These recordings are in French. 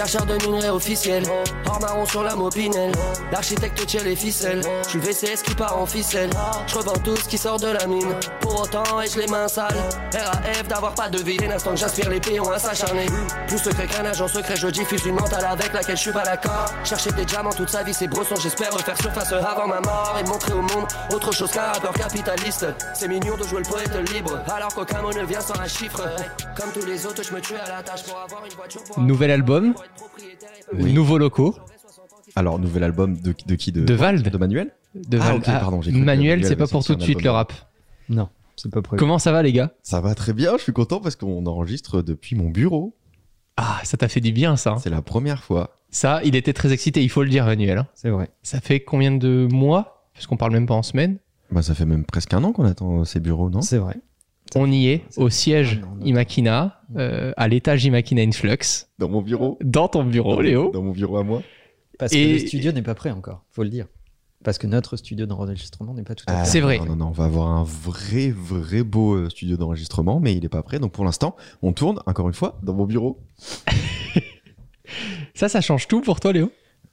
Chercheur de minerais officiel, hors marron sur la mopinelle. L'architecte tire les ficelles, je le VCS qui part en ficelle. Je revends tout ce qui sort de la mine, pour autant ai-je les mains sales? RAF d'avoir pas de vie, l'instant que j'aspire les pions à s'acharner. Plus secret qu'un agent secret, je diffuse une mentale avec laquelle je suis pas d'accord. Chercher des diamants toute sa vie, c'est brosson, j'espère refaire surface avant ma mort et montrer au monde autre chose qu'un rappeur capitaliste. C'est mignon de jouer le poète libre, alors qu'aucun mot ne vient sans un chiffre. Comme tous les autres, je me tue à la tâche pour avoir une voiture. Pour Nouvel album, nouveaux locaux, Alors, nouvel album de, de qui de, de Vald. De Manuel De Ah, Val- ok, pardon, Manuel, Manuel c'est pas pour tout de suite le rap. Non, c'est pas prévu. Comment ça va les gars? Ça va très bien, je suis content parce qu'on enregistre depuis mon bureau. Ah, ça t'a fait du bien ça. hein. C'est la première fois. Ça, il était très excité, il faut le dire Manuel. hein. C'est vrai. Ça fait combien de mois? Parce qu'on parle même pas en semaine. Bah, ça fait même presque un an qu'on attend ces bureaux, non? C'est vrai. On y est, au siège Ah non, non. Imakina, euh, à l'étage Imakina Influx, Dans mon bureau dans ton bureau, Léo. Dans mon bureau à moi Parce Et- que le studio n'est pas prêt encore, faut le dire. Parce que notre studio d'enregistrement n'est pas tout à Ah, fait. C'est vrai. Non, non, non, on va avoir un vrai, vrai beau euh, studio d'enregistrement, mais il est pas prêt. Donc pour l'instant, on tourne, encore une fois, dans mon bureau. Ça, ça change tout pour toi, Léo?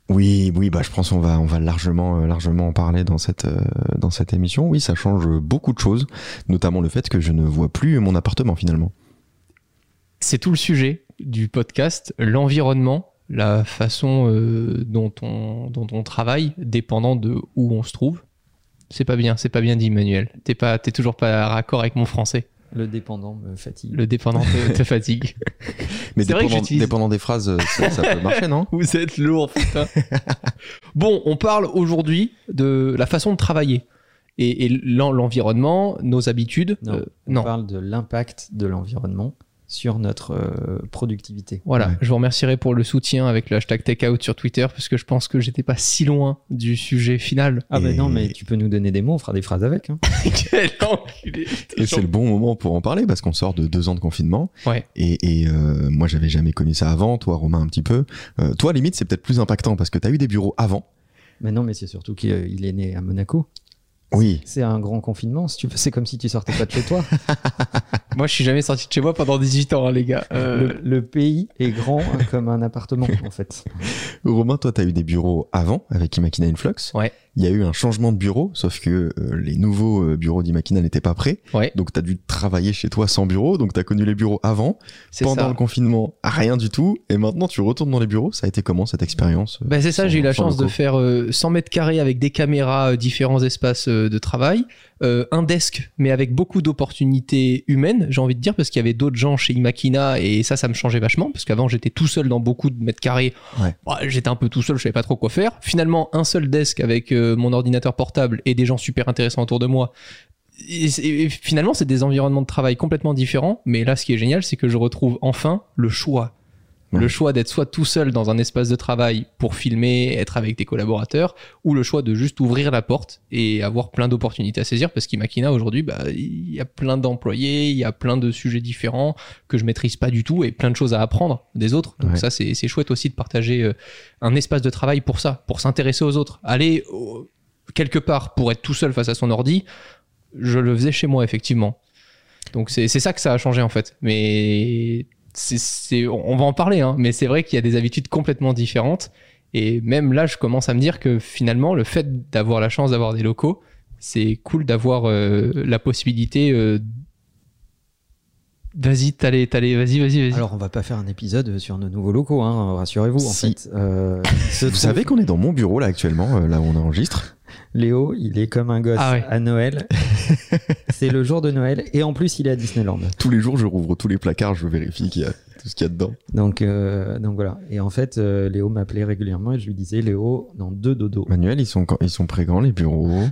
Oui, oui, bah je pense qu'on va, on va largement, euh, largement en parler dans cette, euh, dans cette émission. Oui, ça change beaucoup de choses, notamment le fait que je ne vois plus mon appartement finalement. C'est tout le sujet du podcast, l'environnement, la façon euh, dont, on, dont on travaille, dépendant de où on se trouve. C'est pas bien, c'est pas bien dit, Manuel. T'es pas, t'es toujours pas raccord avec mon français. Le dépendant me fatigue. Le dépendant te, te fatigue. Mais C'est vrai que dépendant, j'utilise- dépendant des phrases, euh, ça, ça peut marcher, non Vous êtes lourd, putain. bon, on parle aujourd'hui de la façon de travailler et, et l'en- l'environnement, nos habitudes. Non, Euh, on non. parle de l'impact de l'environnement sur notre euh, productivité. Voilà, Ouais. je vous remercierai pour le soutien avec le hashtag takeout sur Twitter parce que je pense que j'étais pas si loin du sujet final. Ah bah Et- non, mais tu peux nous donner des mots, on fera des phrases avec. hein. Quel enculé. Et c'est le bon moment pour en parler parce qu'on sort de deux ans de confinement. Ouais. Et, et, euh, moi, j'avais jamais connu ça avant. Toi, Romain, un petit peu. Euh, toi, limite, c'est peut-être plus impactant parce que tu as eu des bureaux avant. Mais non, mais c'est surtout qu'il euh, il est né à Monaco. Oui. C'est un grand confinement. Si tu veux, c'est comme si tu sortais pas de chez toi. Moi, je suis jamais sorti de chez moi pendant 18 ans, hein, les gars. Euh, Le, le pays est grand hein, comme un appartement, en fait. Romain, toi, tu as eu des bureaux avant avec Imakina Influx. Ouais. Il y a eu un changement de bureau, sauf que euh, les nouveaux euh, bureaux d'Imakina n'étaient pas prêts. Ouais. Donc, tu as dû travailler chez toi sans bureau. Donc, tu as connu les bureaux avant. c'est Pendant ça. le confinement, rien du tout. Et maintenant, tu retournes dans les bureaux. Ça a été comment cette expérience Bah, c'est ça, j'ai eu la chance de faire euh, 100 mètres carrés avec des caméras, euh, différents espaces euh, de travail, euh, un desk, mais avec beaucoup d'opportunités humaines, j'ai envie de dire, parce qu'il y avait d'autres gens chez Imakina et ça, ça me changeait vachement, parce qu'avant j'étais tout seul dans beaucoup de mètres carrés. Ouais. Bah, j'étais un peu tout seul, je savais pas trop quoi faire. Finalement, un seul desk avec euh, mon ordinateur portable et des gens super intéressants autour de moi. Et, finalement, c'est des environnements de travail complètement différents, mais là, ce qui est génial, c'est que je retrouve enfin le choix Le choix d'être soit tout seul dans un espace de travail pour filmer, être avec des collaborateurs, ou le choix de juste ouvrir la porte et avoir plein d'opportunités à saisir, parce qu'Imakina aujourd'hui, bah, il y a plein d'employés, il y a plein de sujets différents que je maîtrise pas du tout et plein de choses à apprendre des autres. Donc Ouais. ça, c'est c'est chouette aussi de partager euh, un espace de travail pour ça, pour s'intéresser aux autres. Aller au- quelque part pour être tout seul face à son ordi, je le faisais chez moi, effectivement. Donc c'est c'est ça que ça a changé en fait. Mais c'est, c'est- on va en parler, hein, mais c'est vrai qu'il y a des habitudes complètement différentes. Et même là, je commence à me dire que finalement, le fait d'avoir la chance d'avoir des locaux, c'est cool d'avoir euh, la possibilité. euh, Vas-y, t'allais, t'allais, vas-y, vas-y, vas-y. Alors, on va pas faire un épisode sur nos nouveaux locaux, hein, rassurez-vous. En Si. fait, Euh, Vous trouve- savez qu'on est dans mon bureau là actuellement, là où on enregistre. Léo, il est comme un gosse Ah ouais. à Noël. c'est le jour de Noël et en plus, il est à Disneyland. Tous les jours, je rouvre tous les placards, je vérifie qu'il y a tout ce qu'il y a dedans. Donc, euh, donc voilà. Et en fait, euh, Léo m'appelait régulièrement et je lui disais Léo, dans deux dodos. Manuel, ils sont, ils sont très grands les bureaux?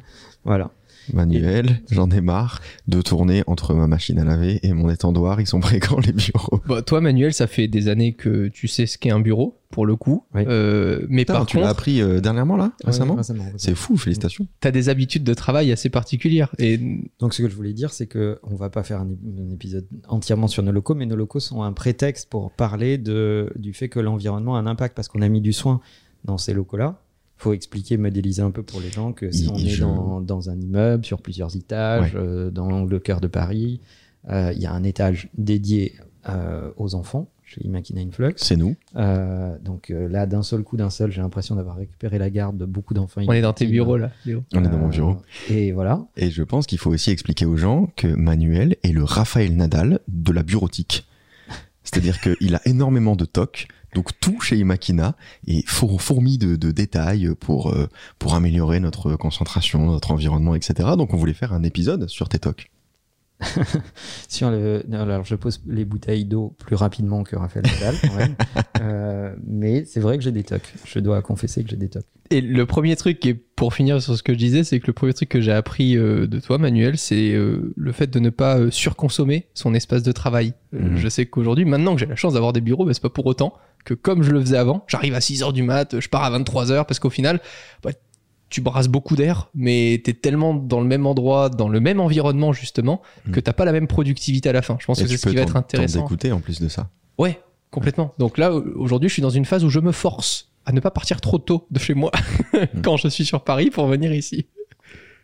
Voilà. Manuel, j'en ai marre de tourner entre ma machine à laver et mon étendoir. Ils sont grands les bureaux. Bah, toi, Manuel, ça fait des années que tu sais ce qu'est un bureau, pour le coup. Oui. Euh, mais Putain, par tu l'as appris euh, dernièrement là, récemment Ouais, récemment, récemment. C'est fou, félicitations. tu as des habitudes de travail assez particulières. Et Donc, ce que je voulais dire, c'est que on va pas faire un, un épisode entièrement sur nos locaux, mais nos locaux sont un prétexte pour parler de, du fait que l'environnement a un impact parce qu'on a mis du soin dans ces locaux-là. Faut expliquer, modéliser un peu pour les gens que si Il- on il- est dans, dans un immeuble sur plusieurs étages, euh, dans le cœur de Paris, euh, il y a un étage dédié euh, aux enfants chez Imakina Influx. C'est nous. Euh, donc euh, là, d'un seul coup, d'un seul, j'ai l'impression d'avoir récupéré la garde de beaucoup d'enfants. On est dans tes bureaux là, Léo. On est dans mon bureau. Et voilà. Et je pense qu'il faut aussi expliquer aux gens que Manuel est le Raphaël Nadal de la bureautique. C'est-à-dire qu'il a énormément de tocs, donc tout chez Imakina est four- fourmi de, détails pour, euh, pour améliorer notre concentration, notre environnement, etc. Donc on voulait faire un épisode sur tes tocs. Sur le, alors je pose les bouteilles d'eau plus rapidement que Raphaël Nadal, quand même. Euh, mais c'est vrai que j'ai des tocs. Je dois confesser que j'ai des tocs. Et le premier truc, et pour finir sur ce que je disais, c'est que le premier truc que j'ai appris euh, de toi, Manuel, c'est euh, le fait de ne pas surconsommer son espace de travail. Mhm. Je sais qu'aujourd'hui, maintenant que j'ai la chance d'avoir des bureaux, bah, c'est pas pour autant que comme je le faisais avant, j'arrive à 6h du mat, je pars à 23h, parce qu'au final, bah, tu brasses beaucoup d'air, mais t'es tellement dans le même endroit, dans le même environnement justement, Mhm. que t'as pas la même productivité à la fin. Je pense Et que c'est tu ce qui va être intéressant. t'en dégoûter en plus de ça. Ouais, complètement. Donc là, aujourd'hui, je suis dans une phase où je me force à ne pas partir trop tôt de chez moi quand je suis sur Paris pour venir ici.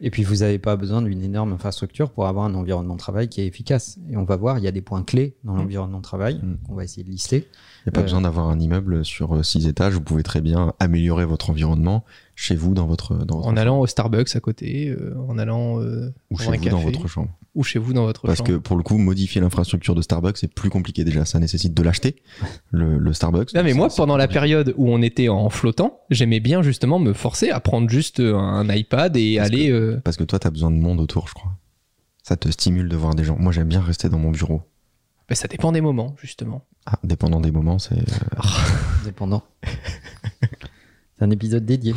Et puis, vous n'avez pas besoin d'une énorme infrastructure pour avoir un environnement de travail qui est efficace. Et on va voir, il y a des points clés dans l'environnement de travail Mm. qu'on va essayer de lister. Il n'y a pas Euh, besoin d'avoir un immeuble sur euh, six étages. Vous pouvez très bien améliorer votre environnement chez vous, dans votre, dans votre En allant au Starbucks à côté, euh, en allant euh, ou chez un vous dans votre chambre. ou chez vous dans votre Parce que pour le coup, modifier l'infrastructure de Starbucks, c'est plus compliqué déjà. Ça nécessite de l'acheter, le, le Starbucks. Non, mais moi, pendant la période où on était en flottant, j'aimais bien justement me forcer à prendre juste un iPad et Parce aller. euh, Parce que toi, tu as besoin de monde autour, je crois. Ça te stimule de voir des gens. Moi, j'aime bien rester dans mon bureau. bah, ça dépend des moments, justement. Ah, dépendant des moments, c'est. euh, Dépendant. c'est un épisode dédié.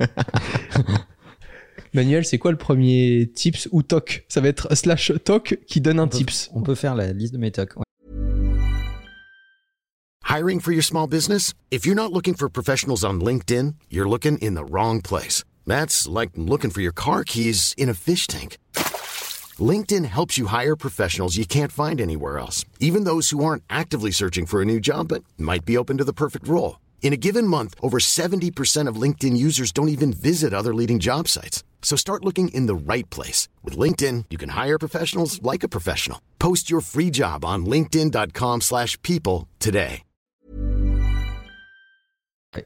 Manuel, c'est quoi le premier tips ou toc? Ça va être slash toc qui donne un On peut- tips. On peut faire la liste de mes tocs. ouais. Hiring for your small business? If you're not looking for professionals on LinkedIn, you're looking in the wrong place. That's like looking for your car keys in a fish tank. LinkedIn helps you hire professionals you can't find anywhere else, even those who aren't actively searching for a new job but might be open to the perfect role. In a given month, over 70% of LinkedIn users don't even visit other leading job sites. So start looking in the right place. With LinkedIn, you can hire professionals like a professional. Post your free job on linkedin.com/people slash people today.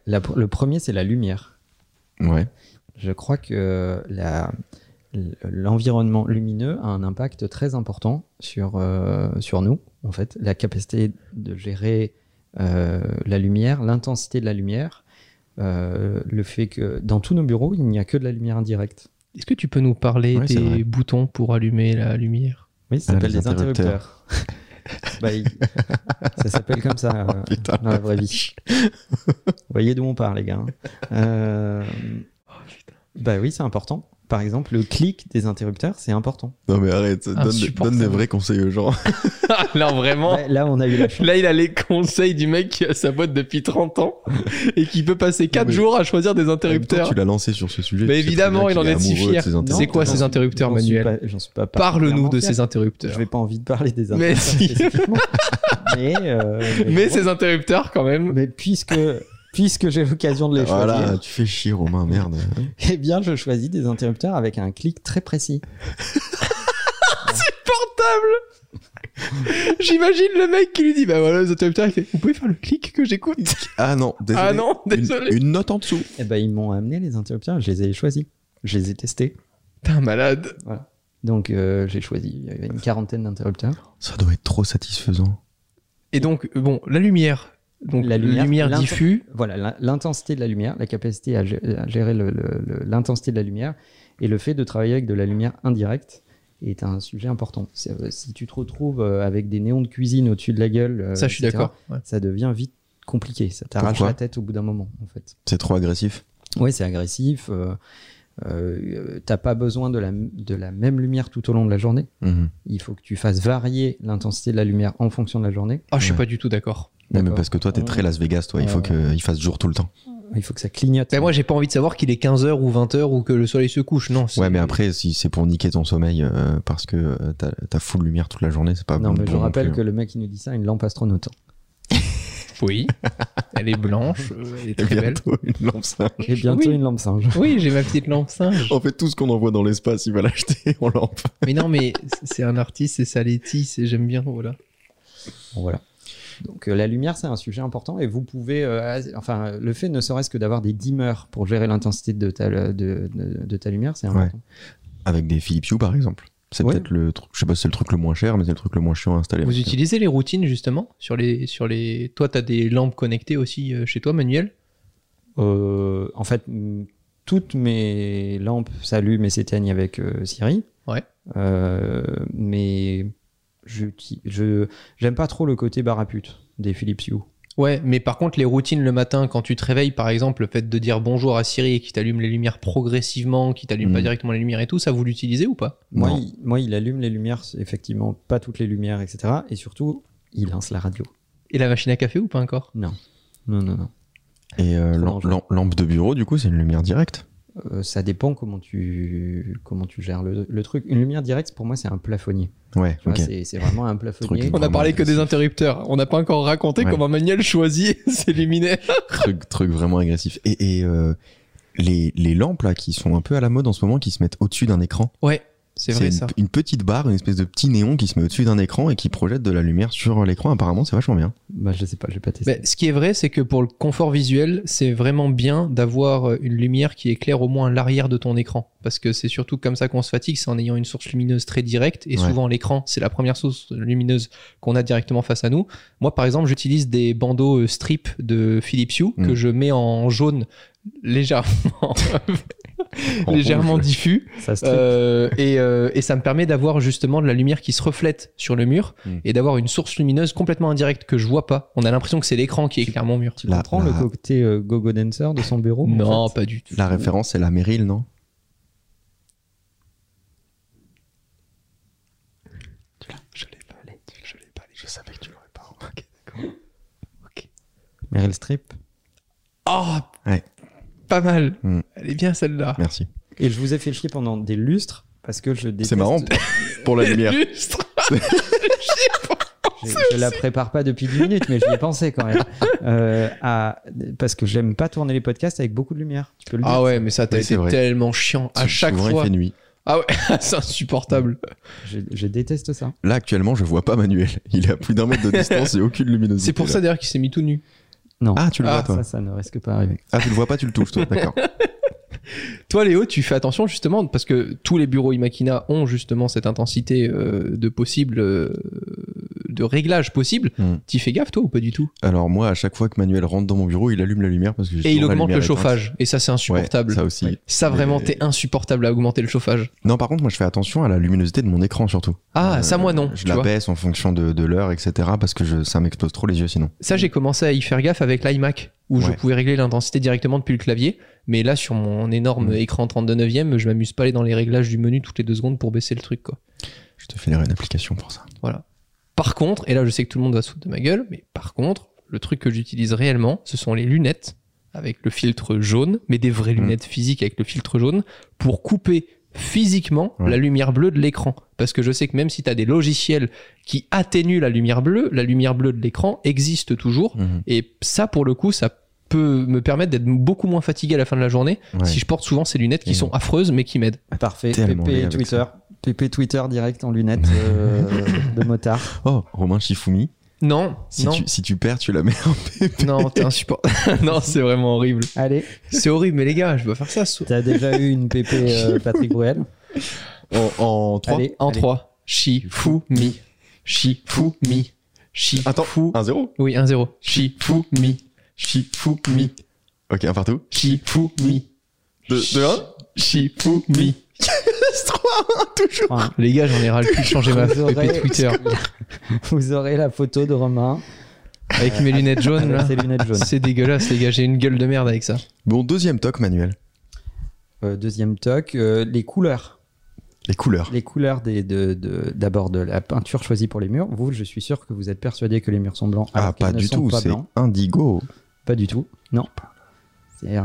La- le premier, c'est la lumière. Ouais. Je crois que la- l'environnement lumineux a un impact très important sur, euh, sur nous, en fait. La capacité de gérer la lumière, l'intensité de la lumière, euh, le fait que dans tous nos bureaux, il n'y a que de la lumière indirecte. Est-ce que tu peux nous parler des boutons pour allumer la lumière? Oui, ça Ah, s'appelle les des interrupteurs. Bah, il- ça s'appelle comme ça euh, putain. dans la vraie vie. Vous voyez d'où on parle, les gars. Euh, bah oui, c'est important. Par exemple, le clic des interrupteurs, c'est important. Non, mais arrête. Donne, donne des vrais conseils aux gens. Là, vraiment Ouais, là, on a eu la chance. Là, il a les conseils du mec qui a sa boîte depuis 30 ans et qui peut passer 4 mais- jours à choisir des temps, interrupteurs. Tu l'as lancé sur ce sujet. Mais évidemment, il en est si fier. C'est quoi ces interrupteurs, Manuel pas- J'en suis pas Parle-nous de ces interrupteurs. Je vais pas envie de parler des Mais interrupteurs si. spécifiquement. mais, euh, mais Mais bon. ces interrupteurs, quand même. Mais puisque, puisque j'ai l'occasion de les Voilà, choisir, tu fais chier, Romain, merde. eh bien, je choisis des interrupteurs avec un clic très précis. Portable J'imagine le mec qui lui dit Bah voilà, les interrupteurs, il fait Vous pouvez faire le clic que j'écoute? Ah non, désolé. Ah non, Une- désolé. Une, note en dessous. Eh ben, ils m'ont amené les interrupteurs, je les ai choisis. Je les ai testés. T'es un malade. Donc, euh, j'ai choisi. Il y avait une quarantaine d'interrupteurs. Ça doit être trop satisfaisant. Et donc, bon, la lumière. Donc, La lumière, diffuse. Voilà, l'in- l'intensité de la lumière, la capacité à gé- à gérer l'intensité de la lumière et le fait de travailler avec de la lumière indirecte est un sujet important. Euh, Si tu te retrouves euh, avec des néons de cuisine au-dessus de la gueule, euh, Ça, je suis d'accord. ouais. Ça devient vite compliqué. Ça t'arrache la tête au bout d'un moment, en fait. C'est trop agressif? Ouais, c'est agressif. euh, euh, T'as pas besoin de la, de la même lumière tout au long de la journée. Mhm. Il faut que tu fasses varier l'intensité de la lumière en fonction de la journée. Ah, je suis Ouais. pas du tout d'accord. Mais parce que toi, t'es très Las Vegas, toi. Il faut qu'il fasse jour tout le temps. Il faut que ça clignote. Mais moi, j'ai pas envie de savoir qu'il est 15h ou 20h ou que le soleil se couche. Non, Ouais, mais après, si c'est pour niquer ton sommeil euh, parce que euh, t'as full lumière toute la journée, c'est pas non, bon mais je bon rappelle plus. que le mec qui nous dit ça a une lampe astronaute. Oui. Elle est blanche. euh, Elle est Et très belle. bientôt une lampe singe. Et bientôt Oui. une lampe singe. Oui, j'ai ma petite lampe singe. En fait, tout ce qu'on envoie dans l'espace, il va l'acheter en lampe. Mais non, mais c'est un artiste, c'est Saletti, c'est j'aime bien, voilà. Bon, voilà. Donc euh, la lumière, c'est un sujet important et vous pouvez, euh, enfin, le fait ne serait-ce que d'avoir des dimmers pour gérer l'intensité de ta, de, de- de ta lumière, c'est important. Avec des Philips Hue, par exemple. C'est Ouais. peut-être le truc, je sais pas si c'est le truc le moins cher, mais c'est le truc le moins chiant à installer. Vous utilisez les routines justement sur les sur les. Toi, t'as des lampes connectées aussi euh, chez toi, Manuel? Euh, en fait, toutes mes lampes s'allument et s'éteignent avec euh, Siri. Ouais. Euh, mais je j'aime pas trop le côté bar à pute des Philips Hue. Ouais, mais par contre, les routines le matin, quand tu te réveilles, par exemple, le fait de dire bonjour à Siri et qui t'allume les lumières progressivement, qui t'allume pas Mhm. directement les lumières et tout, ça vous l'utilisez ou pas? Moi, il, moi, il allume les lumières, effectivement pas toutes les lumières, etc. Et surtout, il lance la radio. Et la machine à café ou pas encore? Non, non, non, non. Et euh, lampe de bureau, du coup, c'est une lumière directe? Euh, ça dépend comment tu comment tu gères le, le truc. Une lumière directe, pour moi, c'est un plafonnier. Ouais, c'est- vraiment un plafonnier. Truc On a parlé que des interrupteurs. On n'a pas encore raconté Ouais. comment Manuel choisit ses luminaires. truc, truc vraiment agressif. Et, et, euh, les, les lampes là qui sont un peu à la mode en ce moment, qui se mettent au-dessus d'un écran. Ouais, c'est vrai une, ça. une petite barre, une espèce de petit néon qui se met au-dessus d'un écran et qui projette de la lumière sur l'écran. Apparemment, c'est vachement bien. Bah, je sais pas, j'ai pas testé. Mais ce qui est vrai, c'est que pour le confort visuel, c'est vraiment bien d'avoir euh, une lumière qui éclaire au moins l'arrière de ton écran. Parce que c'est surtout comme ça qu'on se fatigue, c'est en ayant une source lumineuse très directe. Et Ouais. souvent, l'écran, c'est la première source lumineuse qu'on a directement face à nous. Moi, par exemple, j'utilise des bandeaux euh, strip de Philips Hue que Mm. je mets en jaune légèrement, En légèrement rouge. diffus. ça. Euh, et, euh, et ça me permet d'avoir justement de la lumière qui se reflète sur le mur Mm. et d'avoir une source lumineuse complètement indirecte que je vois pas. On a l'impression que c'est l'écran qui éclaire mon mur. tu la- comprends la- le côté euh, gogo dancer de son bureau en Non, fait pas du tout. La référence, c'est la Meryl, non? Je l'ai pas. Je l'ai pas. Je savais que tu l'aurais pas remarqué. D'accord. Meryl Streep? Oh. Pas mal. Mm. Elle est bien celle-là. Merci. Et je vous ai fait chier pendant des lustres parce que je déteste. C'est marrant pour la lumière. Lustre. Je, je la prépare pas depuis 10 minutes, mais j'y ai pensé quand même. Euh, à- parce que j'aime pas tourner les podcasts avec beaucoup de lumière. Tu peux le dire. Ah ouais, mais ça, Oui, été tellement chiant à chaque Souvent, fois. il fait nuit. Ah ouais, c'est insupportable. Je, je déteste ça. Là, actuellement, je vois pas Manuel. Il est à plus d'un mètre de distance et aucune luminosité. C'est pour là. ça d'ailleurs qu'il s'est mis tout nu. Non. Ah, tu le Ah, vois, toi. ça, ça ne risque pas arriver. Ah, tu le vois pas, tu le touches, toi. D'accord. Toi, Léo, tu fais attention justement parce que tous les bureaux Imakina ont justement cette intensité euh, de possible, euh, de réglage possible. Hmm. T'y fais gaffe, toi, ou pas du tout? Alors, moi, à chaque fois que Manuel rentre dans mon bureau, il allume la lumière parce que j'ai Et il augmente le chauffage. Et ça, c'est insupportable. Ouais, ça aussi. Ça, vraiment, t'es insupportable à augmenter le chauffage. Non, par contre, moi, je fais attention à la luminosité de mon écran surtout. Ah, Euh, ça, moi, non. Je tu la vois. baisse en fonction de, de l'heure, etc. parce que je, ça m'explose trop les yeux sinon. Ça, j'ai commencé à y faire gaffe avec l'iMac, où je pouvais régler l'intensité directement depuis le clavier. Mais là, sur mon énorme Mm. écran 32 neuvième, je m'amuse pas à aller dans les réglages du menu toutes les deux secondes pour baisser le truc, quoi. Je te filerai une application pour ça. Voilà. Par contre, et là, je sais que tout le monde va se foutre de ma gueule, mais par contre, le truc que j'utilise réellement, ce sont les lunettes avec le filtre jaune, mais des vraies Mm. lunettes physiques avec le filtre jaune, pour couper physiquement Ouais. la lumière bleue de l'écran. Parce que je sais que même si tu as des logiciels qui atténuent la lumière bleue, la lumière bleue de l'écran existe toujours. Mhm. Et ça, pour le coup, ça peut me permettre d'être beaucoup moins fatigué à la fin de la journée Ouais. si je porte souvent ces lunettes qui Et sont affreuses mais qui m'aident. Parfait. PP Twitter. PP Twitter direct en lunettes euh, de motard. Oh, Romain Shifumi. Non, Si, non, Tu, si tu perds, tu la mets en PP. non, t'es insupportable. non, c'est vraiment horrible. Allez, C'est horrible, mais les gars, je dois faire ça. t'as déjà eu une PP euh, Patrick Bruel En, en 3. Allez, En allez. 3. Chi, fou, mi. Chi, fou, mi. Chi, Attends, fou. 1-0 Oui, 1-0. Chi, fou, mi. Chi, fou, mi. Ok, un partout. Chi, fou, mi. De, de 1 Chi, fou, mi. C'est 3 toujours. Enfin, Les gars, j'en ai ras le cul de changer ma PP Twitter. vous aurez la photo de Romain Avec mes lunettes jaunes, là. lunettes jaunes. C'est dégueulasse, les gars. J'ai une gueule de merde avec ça. Bon, deuxième toc, Manuel. Euh, deuxième toc, euh, les couleurs. Les couleurs. Les couleurs des, de, de- d'abord de la peinture choisie pour les murs. Vous, je suis sûr que vous êtes persuadé que les murs sont blancs. Ah, pas du tout, c'est indigo. Pas du tout. Non. C'est euh,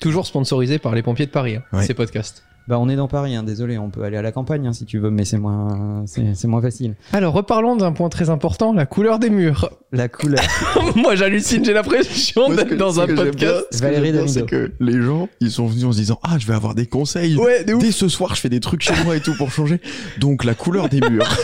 Toujours sponsorisé par les pompiers de Paris, hein, Ouais. ces podcasts. Bah, on est dans Paris, hein, désolé, on peut aller à la campagne hein, si tu veux, mais c'est moins, c'est, c'est moins facile. Alors, reparlons d'un point très important, la couleur des murs. La couleur. Moi, j'hallucine, j'ai l'impression d'être dans ce un podcast. bien- ce que Valérie. C'est que les gens, ils sont venus en se disant Ah, je vais avoir des conseils. Ouais. Dès ce soir, je fais des trucs chez moi et tout pour changer. Donc, la couleur des murs.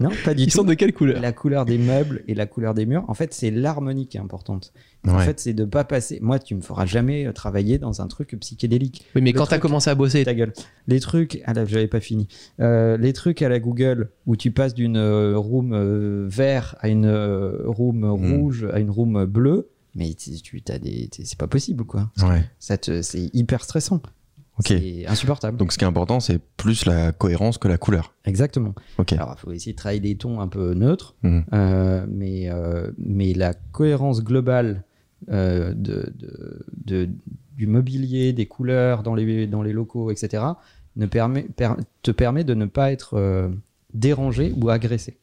Non, pas du Ils tout. sont de quelle couleur? La couleur des meubles et la couleur des murs. En fait, c'est l'harmonie qui est importante. En fait, c'est de pas passer. Moi, tu me feras jamais euh, travailler dans un truc psychédélique. Oui, mais Le quand t'as truc- commencé à bosser, Ta gueule. Les trucs, ah là, j'avais pas fini. Euh, les trucs à la Google où tu passes d'une euh, room euh, vert à une room rouge à une room bleue, mais tu, tu as des, c'est pas possible quoi. Ouais. Ça te, c'est hyper stressant. C'est insupportable. Donc ce qui est important, c'est plus la cohérence que la couleur. Exactement. Alors, il faut essayer de travailler des tons un peu neutres, Mhm. euh, mais, euh, mais la cohérence globale euh, de, de- de- du mobilier, des couleurs dans les, dans les locaux, etc., ne permet, per- te permet de ne pas être euh, dérangé ou agressé.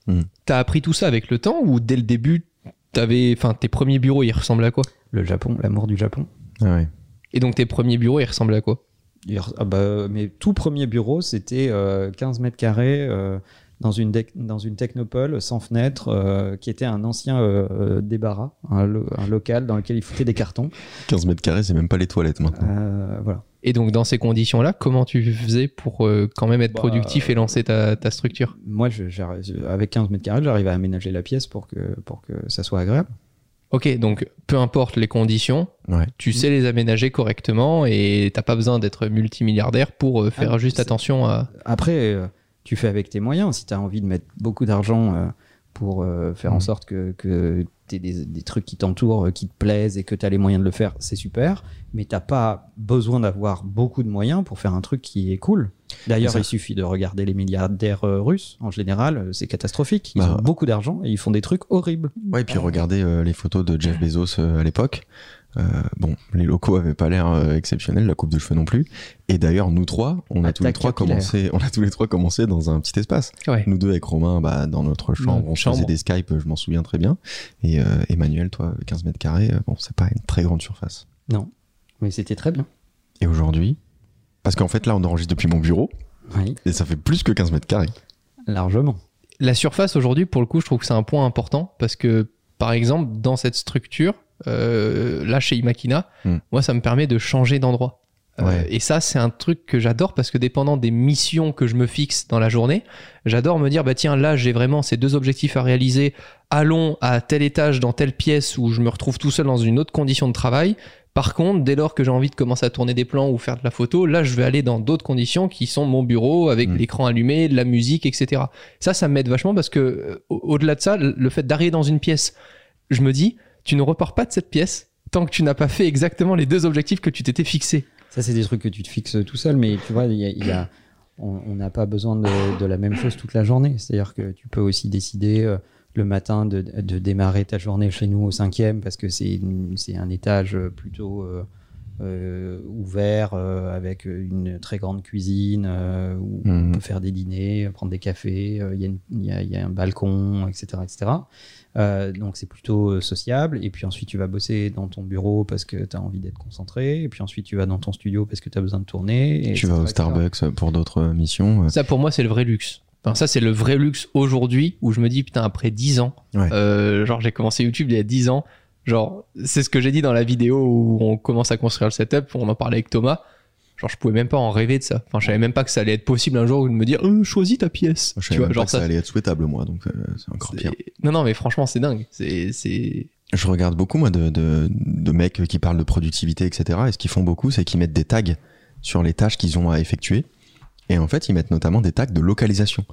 t'as appris tout ça avec le temps ou dès le début, t'avais, enfin, tes premiers bureaux, ils ressemblaient à quoi? Le Japon, l'amour du Japon. Ah ouais. Et donc tes premiers bureaux, ils ressemblaient à quoi? Ah bah, mes tout premiers bureaux, c'était euh, 15 mètres carrés euh, dans, une dans une technopole sans fenêtre, euh, qui était un ancien euh, euh, débarras, un, lo- un local dans lequel ils foutaient des cartons. 15 mètres carrés, c'est même pas les toilettes maintenant. Euh, voilà. Et donc dans ces conditions-là, comment tu faisais pour euh, quand même être Bah, productif et lancer ta, ta structure? Moi, je, avec 15 mètres carrés, j'arrive à aménager la pièce pour que, pour que ça soit agréable. Ok, donc peu importe les conditions, Ouais. tu sais les aménager correctement et t'as pas besoin d'être multimilliardaire pour euh, faire Ah, juste attention à. Après, euh, tu fais avec tes moyens. Si tu as envie de mettre beaucoup d'argent euh, pour faire en Mhm. sorte que, que tu des, des trucs qui t'entourent, qui te plaisent et que tu as les moyens de le faire, c'est super. Mais t'as pas besoin d'avoir beaucoup de moyens pour faire un truc qui est cool. D'ailleurs, il suffit de regarder les milliardaires euh, russes. En général, euh, c'est catastrophique. Ils Bah, ont beaucoup d'argent et ils font des trucs horribles. Ouais, et puis regardez euh, les photos de Jeff Bezos euh, à l'époque. Bon, les locaux avaient pas l'air exceptionnels, la coupe de cheveux non plus. Et d'ailleurs, nous trois, on a tous les trois capillaire. commencé, on a tous les trois commencé dans un petit espace. Ouais. Nous deux avec Romain, bah, dans notre chambre, on chambre. faisait des Skype, je m'en souviens très bien. Et Emmanuel, toi, 15 mètres carrés, bon, c'est pas une très grande surface. Non. Mais c'était très bien. Et aujourd'hui, parce qu'en fait là, on enregistre depuis mon bureau Oui, et ça fait plus que 15 mètres carrés. largement. La surface aujourd'hui, pour le coup, je trouve que c'est un point important parce que, par exemple, dans cette structure, euh, là chez Imakina, Hmm. moi, ça me permet de changer d'endroit. Euh, et ça, c'est un truc que j'adore parce que dépendant des missions que je me fixe dans la journée, j'adore me dire, bah tiens, là, j'ai vraiment ces deux objectifs à réaliser. Allons à tel étage dans telle pièce où je me retrouve tout seul dans une autre condition de travail. Par contre, dès lors que j'ai envie de commencer à tourner des plans ou faire de la photo, là, je vais aller dans d'autres conditions qui sont mon bureau avec Mm. l'écran allumé, de la musique, etc. Ça, ça m'aide vachement parce que, euh, au- au-delà de ça, le fait d'arriver dans une pièce, je me dis, tu ne repars pas de cette pièce tant que tu n'as pas fait exactement les deux objectifs que tu t'étais fixés. Ça, c'est des trucs que tu te fixes tout seul, mais tu vois, il y a, il y a- on on n'a pas besoin de, de la même chose toute la journée. C'est-à-dire que tu peux aussi décider euh, le matin de, de démarrer ta journée chez nous au cinquième parce que c'est un étage plutôt euh, euh, ouvert euh, avec une très grande cuisine euh, où on Mhm. peut faire des dîners, prendre des cafés. euh, Il y, a une- il y a- il y a un balcon, etc., etc. Euh, donc c'est plutôt euh, sociable. Et puis ensuite tu vas bosser dans ton bureau parce que tu as envie d'être concentré. Et puis ensuite tu vas dans ton studio parce que tu as besoin de tourner. Et tu vas au etc. Starbucks pour d'autres euh, missions. euh. Ça, pour moi, c'est le vrai luxe. Enfin, ça, c'est le vrai luxe aujourd'hui où je me dis, putain, après 10 ans, Ouais. euh, genre, j'ai commencé YouTube il y a 10 ans. Genre, c'est ce que j'ai dit dans la vidéo où on commence à construire le setup, on en parlait avec Thomas. Genre, je pouvais même pas en rêver de ça. Enfin, je savais même pas que ça allait être possible un jour de me dire, euh, choisis ta pièce. Je tu savais vois, même genre pas que ça ça. allait être souhaitable moi, donc euh, c'est encore pire. Non, non, mais franchement, c'est dingue. C'est, c'est, Je regarde beaucoup moi de, de, de mecs qui parlent de productivité, etc. Et ce qu'ils font beaucoup, c'est qu'ils mettent des tags sur les tâches qu'ils ont à effectuer. Et en fait, ils mettent notamment des tags de localisation.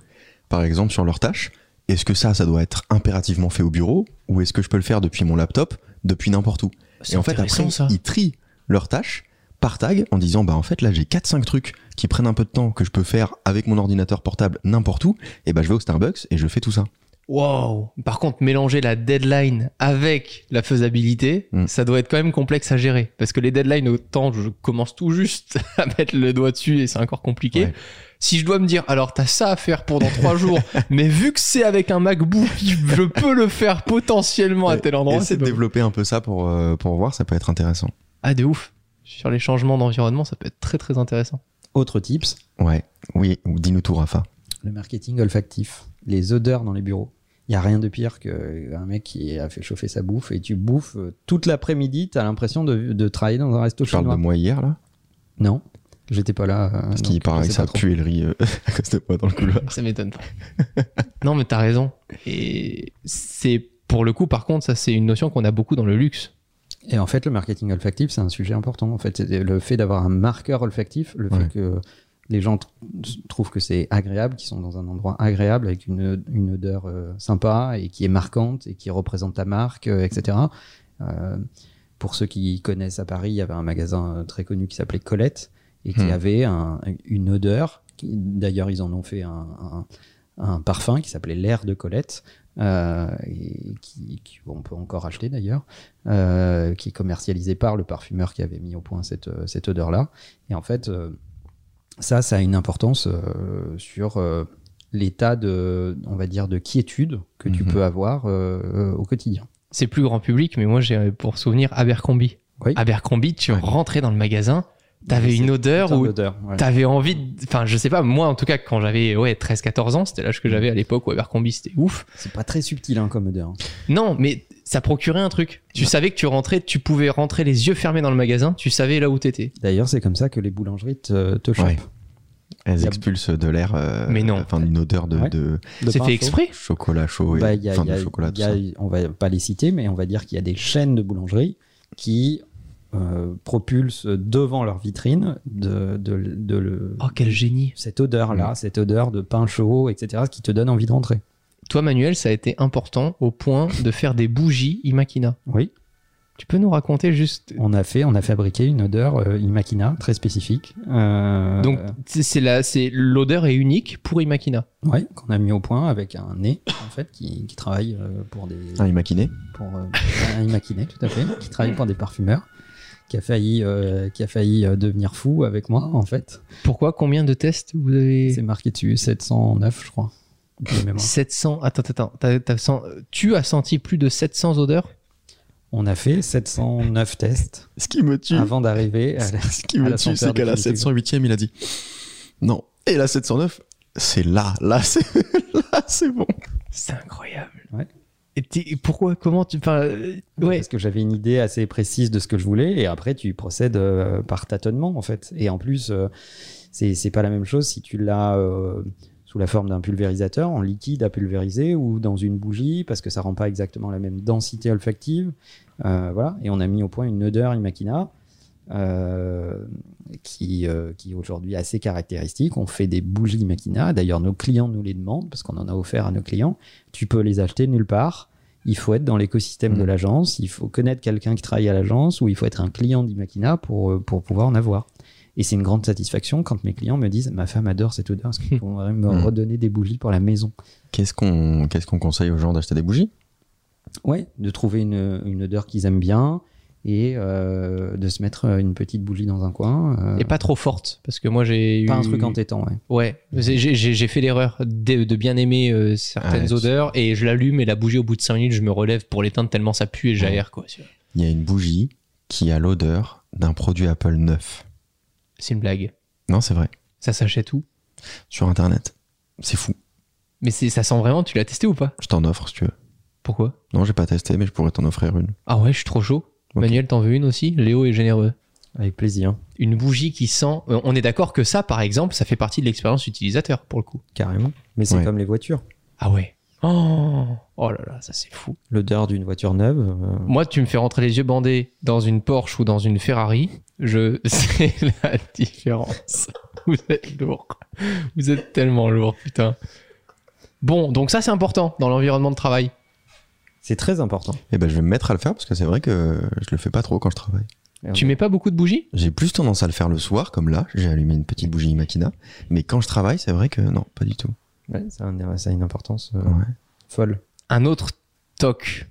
Par exemple, sur leurs tâches, est-ce que ça, ça doit être impérativement fait au bureau ou est-ce que je peux le faire depuis mon laptop, depuis n'importe où? C'est Et en fait, après, ça. ils trient leurs tâches par tag en disant bah en fait là j'ai 4 5 trucs qui prennent un peu de temps que je peux faire avec mon ordinateur portable n'importe où et bah je vais au Starbucks et je fais tout ça. Wow. Par contre, mélanger la deadline avec la faisabilité, Mm. ça doit être quand même complexe à gérer. Parce que les deadlines, autant je commence tout juste à mettre le doigt dessus et c'est encore compliqué. Ouais. Si je dois me dire, alors t'as ça à faire pendant trois jours, mais vu que c'est avec un MacBook, je peux le faire potentiellement à tel endroit. Essaie c'est de pas- développer un peu ça pour, euh, pour voir, ça peut être intéressant. Ah, de ouf. Sur les changements d'environnement, ça peut être très très intéressant. Autre tips, Ouais, oui, ou dis-nous tout Rafa. le marketing olfactif, les odeurs dans les bureaux. Il y a rien de pire qu'un mec qui a fait chauffer sa bouffe et tu bouffes euh, toute l'après-midi, tu as l'impression de, de travailler dans un resto Tu parles de chinois. moi hier là? Non. J'étais pas là. euh, Parce qu'il paraît je que sais ça pas a trop. pué le riz euh, à cause de moi dans le couloir. Ça m'étonne pas. non, mais t'as raison. Et c'est pour le coup, par contre, ça c'est une notion qu'on a beaucoup dans le luxe. Et en fait, le marketing olfactif, c'est un sujet important. En fait, le fait d'avoir un marqueur olfactif, le Ouais. fait que les gens tr- trouvent que c'est agréable, qu'ils sont dans un endroit agréable avec une, une odeur euh, sympa et qui est marquante et qui représente ta marque, euh, etc. Euh, pour ceux qui connaissent à Paris, il y avait un magasin très connu qui s'appelait Colette et qui Hmm. avait un- une odeur. D'ailleurs, ils en ont fait un, un- un parfum qui s'appelait l'air de Colette. et qui, qui- on peut encore acheter d'ailleurs, qui est commercialisé par le parfumeur qui avait mis au point cette, cette odeur-là. Et en fait, ça, ça a une importance euh, sur euh, l'état de, on va dire, de quiétude que tu Mhm. peux avoir euh, au quotidien. C'est plus grand public, mais moi j'ai pour souvenir Abercrombie. Oui. Abercrombie, tu Ouais. rentrais dans le magasin, t'avais une odeur ouais. t'avais envie de... Enfin, je sais pas, moi en tout cas, quand j'avais ouais, 13-14 ans, c'était l'âge que j'avais à l'époque où Abercrombie c'était ouf. C'est pas très subtil hein, comme odeur. Non, mais ça procurait un truc. Tu Ouais. savais que tu rentrais, tu pouvais rentrer les yeux fermés dans le magasin, tu savais là où t'étais. D'ailleurs, c'est comme ça que les boulangeries te, te chopent. Ouais. Elles a- expulsent de l'air, euh, Mais non. enfin une odeur de, Ouais. de De C'est fait exprès chocolat chaud et Bah, il y a- enfin il y de a- chocolat. il tout y a- ça. on va pas les citer, mais on va dire qu'il y a des chaînes de boulangeries qui euh, propulsent devant leur vitrine de, de, de le- Oh, quel génie. cette odeur-là, Mm. cette odeur de pain chaud, etc., qui te donne envie de rentrer. Toi, Manuel, ça a été important au point de faire des bougies Imakina. Oui, Tu peux nous raconter juste. on a fait, on a fabriqué une odeur euh, Imakina très spécifique. Euh, Donc, c'est c'est la, c'est l'odeur est unique pour Imakina. ouais, qu'on a mis au point avec un nez en fait qui, qui travaille euh, pour des Un immaquiné. pour euh, un Imakiné, tout à fait, qui travaille pour des parfumeurs, qui a failli, euh, qui a failli euh, devenir fou avec moi, en fait. Pourquoi? Combien de tests vous avez C'est marqué dessus, 709, je crois. De mémoire. 700. Attends, attends. Tu as senti plus de 700 odeurs? On a fait 709 tests Ce qui me tue, avant d'arriver à la... ce qui me tue, c'est qu'à la définitive. 708e, il a dit non. Et la 709, c'est là, là, c'est là, c'est bon. C'est incroyable. Ouais. Et pourquoi Comment tu. Enfin, euh, ouais. Parce que j'avais une idée assez précise de ce que je voulais, et après tu procèdes euh, par tâtonnement en fait. Et en plus, euh, c'est c'est pas la même chose si tu l'as euh, sous la forme d'un pulvérisateur, en liquide à pulvériser, ou dans une bougie, parce que ça rend pas exactement la même densité olfactive. Euh, voilà. Et on a mis au point une odeur Imakina. euh, qui, euh, qui est aujourd'hui assez caractéristique. On fait des bougies Imakina. D'ailleurs, nos clients nous les demandent parce qu'on en a offert à nos clients. Tu peux les acheter nulle part. Il faut être dans l'écosystème de l'agence. Il faut connaître quelqu'un qui travaille à l'agence ou il faut être un client d'Imakina pour, euh, pour pouvoir en avoir. Et c'est une grande satisfaction quand mes clients me disent Ma femme adore cette odeur. Est-ce que vous me Mm. redonner des bougies pour la maison Qu'est-ce qu'on qu'est-ce qu'on conseille aux gens d'acheter des bougies? Ouais, de trouver une, une odeur qu'ils aiment bien et euh, de se mettre une petite bougie dans un coin. euh, Et pas trop forte. Parce que moi, j'ai eu. pas un truc entêtant, ouais. Ouais, j'ai- fait l'erreur de, de bien aimer euh, certaines odeurs et je l'allume et la bougie au bout de 5 minutes, je me relève pour l'éteindre tellement ça pue et j'aère quoi. Il y a une bougie qui a l'odeur d'un produit Apple neuf. C'est une blague. Non, c'est vrai. Ça s'achète où? Sur internet. C'est fou. Mais ça sent vraiment, tu l'as testé ou pas? Je t'en offre si tu veux. Pourquoi? Non, j'ai pas testé, mais je pourrais t'en offrir une. Ah ouais, je suis trop chaud. Manuel, t'en veux une aussi? Léo est généreux. Avec plaisir, Une bougie qui sent. euh, On est d'accord que ça, par exemple, ça fait partie de l'expérience utilisateur pour le coup. carrément. Mais c'est Ouais. comme les voitures. Ah ouais. Oh, oh là là, ça c'est fou. L'odeur d'une voiture neuve. euh, Moi, tu me fais rentrer les yeux bandés dans une Porsche ou dans une Ferrari, je sais la différence. Vous êtes lourd. Vous êtes tellement lourd, putain. Bon, donc ça c'est important dans l'environnement de travail. C'est très important. Eh ben, je vais me mettre à le faire parce que c'est vrai que je le fais pas trop quand je travaille. Tu mets pas beaucoup de bougies? J'ai plus tendance à le faire le soir, comme là. J'ai allumé une petite bougie Imakina. Mais quand je travaille, c'est vrai que non, pas du tout. Ouais, ça, a un- ça a une importance euh, Ouais. folle. Un autre toc.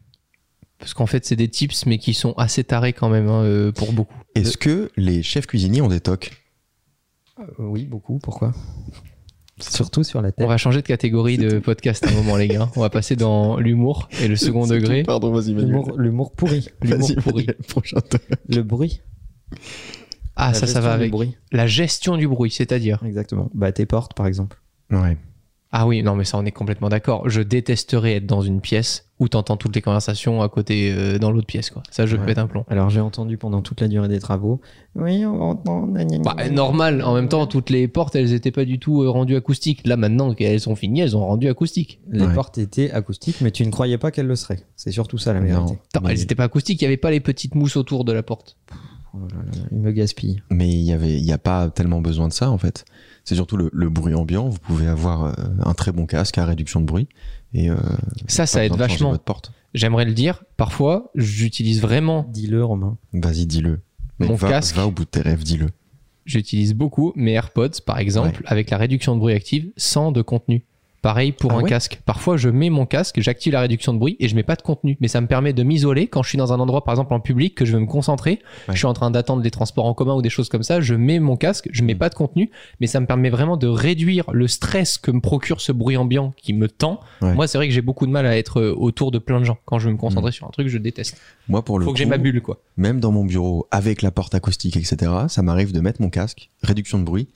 Parce qu'en fait, c'est des tips, mais qui sont assez tarés quand même hein, euh, pour beaucoup. Est-ce que les chefs cuisiniers ont des tocs? Euh, oui, beaucoup. Pourquoi? Surtout sur la tête. On va changer de catégorie de podcast à un moment, les gars. On va passer dans l'humour et le second degré. tout, Pardon, vas-y. L'humour pourri. L'humour pourri. Toc. Le bruit. Ah, La ça, ça va avec. bruit. La gestion du bruit, c'est-à-dire. Exactement. Bah, tes portes, par exemple. Ouais. Ah oui, non, mais ça, on est complètement d'accord. Je détesterais être dans une pièce où t'entends toutes les conversations à côté euh, dans l'autre pièce, quoi. Ça, je Ouais. pète un plomb. Alors j'ai entendu pendant toute la durée des travaux. Oui, on entend. Bah, normal. En même temps, toutes les portes, elles étaient pas du tout euh, rendues acoustiques. Là, maintenant qu'elles sont finies, elles ont rendu acoustiques. Les Ouais. portes étaient acoustiques, mais tu ne croyais pas qu'elles le seraient. C'est surtout ça la Non. vérité. Attends, Mais- elles étaient pas acoustiques. Il y avait pas les petites mousses autour de la porte. Oh là là, il me gaspille. Mais il y avait, il y a pas tellement besoin de ça en fait. C'est surtout le, le bruit ambiant. Vous pouvez avoir euh, un très bon casque à réduction de bruit et euh, Ça, ça aide vachement. votre porte. J'aimerais le dire. Parfois, j'utilise vraiment Dis-le, Romain. Vas-y, dis-le. Mais Mon va, casque. va au bout de tes rêves, dis-le. J'utilise beaucoup mes AirPods, par exemple, avec la réduction de bruit active, sans de contenu. Pareil pour Ah un ouais casque. Parfois, je mets mon casque, j'active la réduction de bruit et je mets pas de contenu. Mais ça me permet de m'isoler quand je suis dans un endroit, par exemple en public, que je veux me concentrer. Ouais. Je suis en train d'attendre des transports en commun ou des choses comme ça. Je mets mon casque, je mets Mm. pas de contenu, mais ça me permet vraiment de réduire le stress que me procure ce bruit ambiant qui me tend. Ouais. Moi, c'est vrai que j'ai beaucoup de mal à être euh, autour de plein de gens. Quand je veux me concentrer sur un truc, je déteste. Moi, pour le Faut que j'ai ma bulle, quoi. même dans mon bureau, avec la porte acoustique, etc., ça m'arrive de mettre mon casque, réduction de bruit,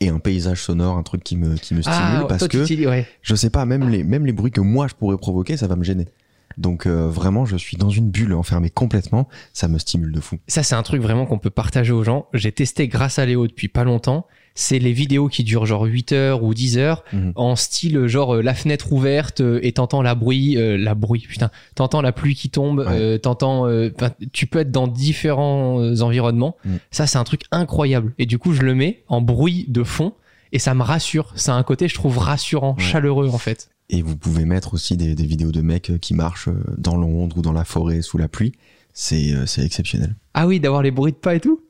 et un paysage sonore, un truc qui me, qui me stimule, Ah, parce que utilises- ouais. je sais pas, même les, même les bruits que moi je pourrais provoquer, ça va me gêner. Donc euh, vraiment, je suis dans une bulle enfermée complètement, ça me stimule de fou. Ça, c'est un truc vraiment qu'on peut partager aux gens. J'ai testé grâce à Léo depuis pas longtemps. C'est les vidéos qui durent genre 8 heures ou 10 heures Mhm. en style genre euh, la fenêtre ouverte euh, et t'entends la bruit, euh, la bruit, putain, t'entends la pluie qui tombe, Ouais. t'entends, tu peux être dans différents environnements. Mhm. Ça, c'est un truc incroyable. Et du coup, je le mets en bruit de fond et ça me rassure. C'est un côté, je trouve, rassurant, Ouais. chaleureux en fait. Et vous pouvez mettre aussi des, des vidéos de mecs qui marchent dans Londres ou dans la forêt sous la pluie. C'est c'est exceptionnel. Ah oui, d'avoir les bruits de pas et tout?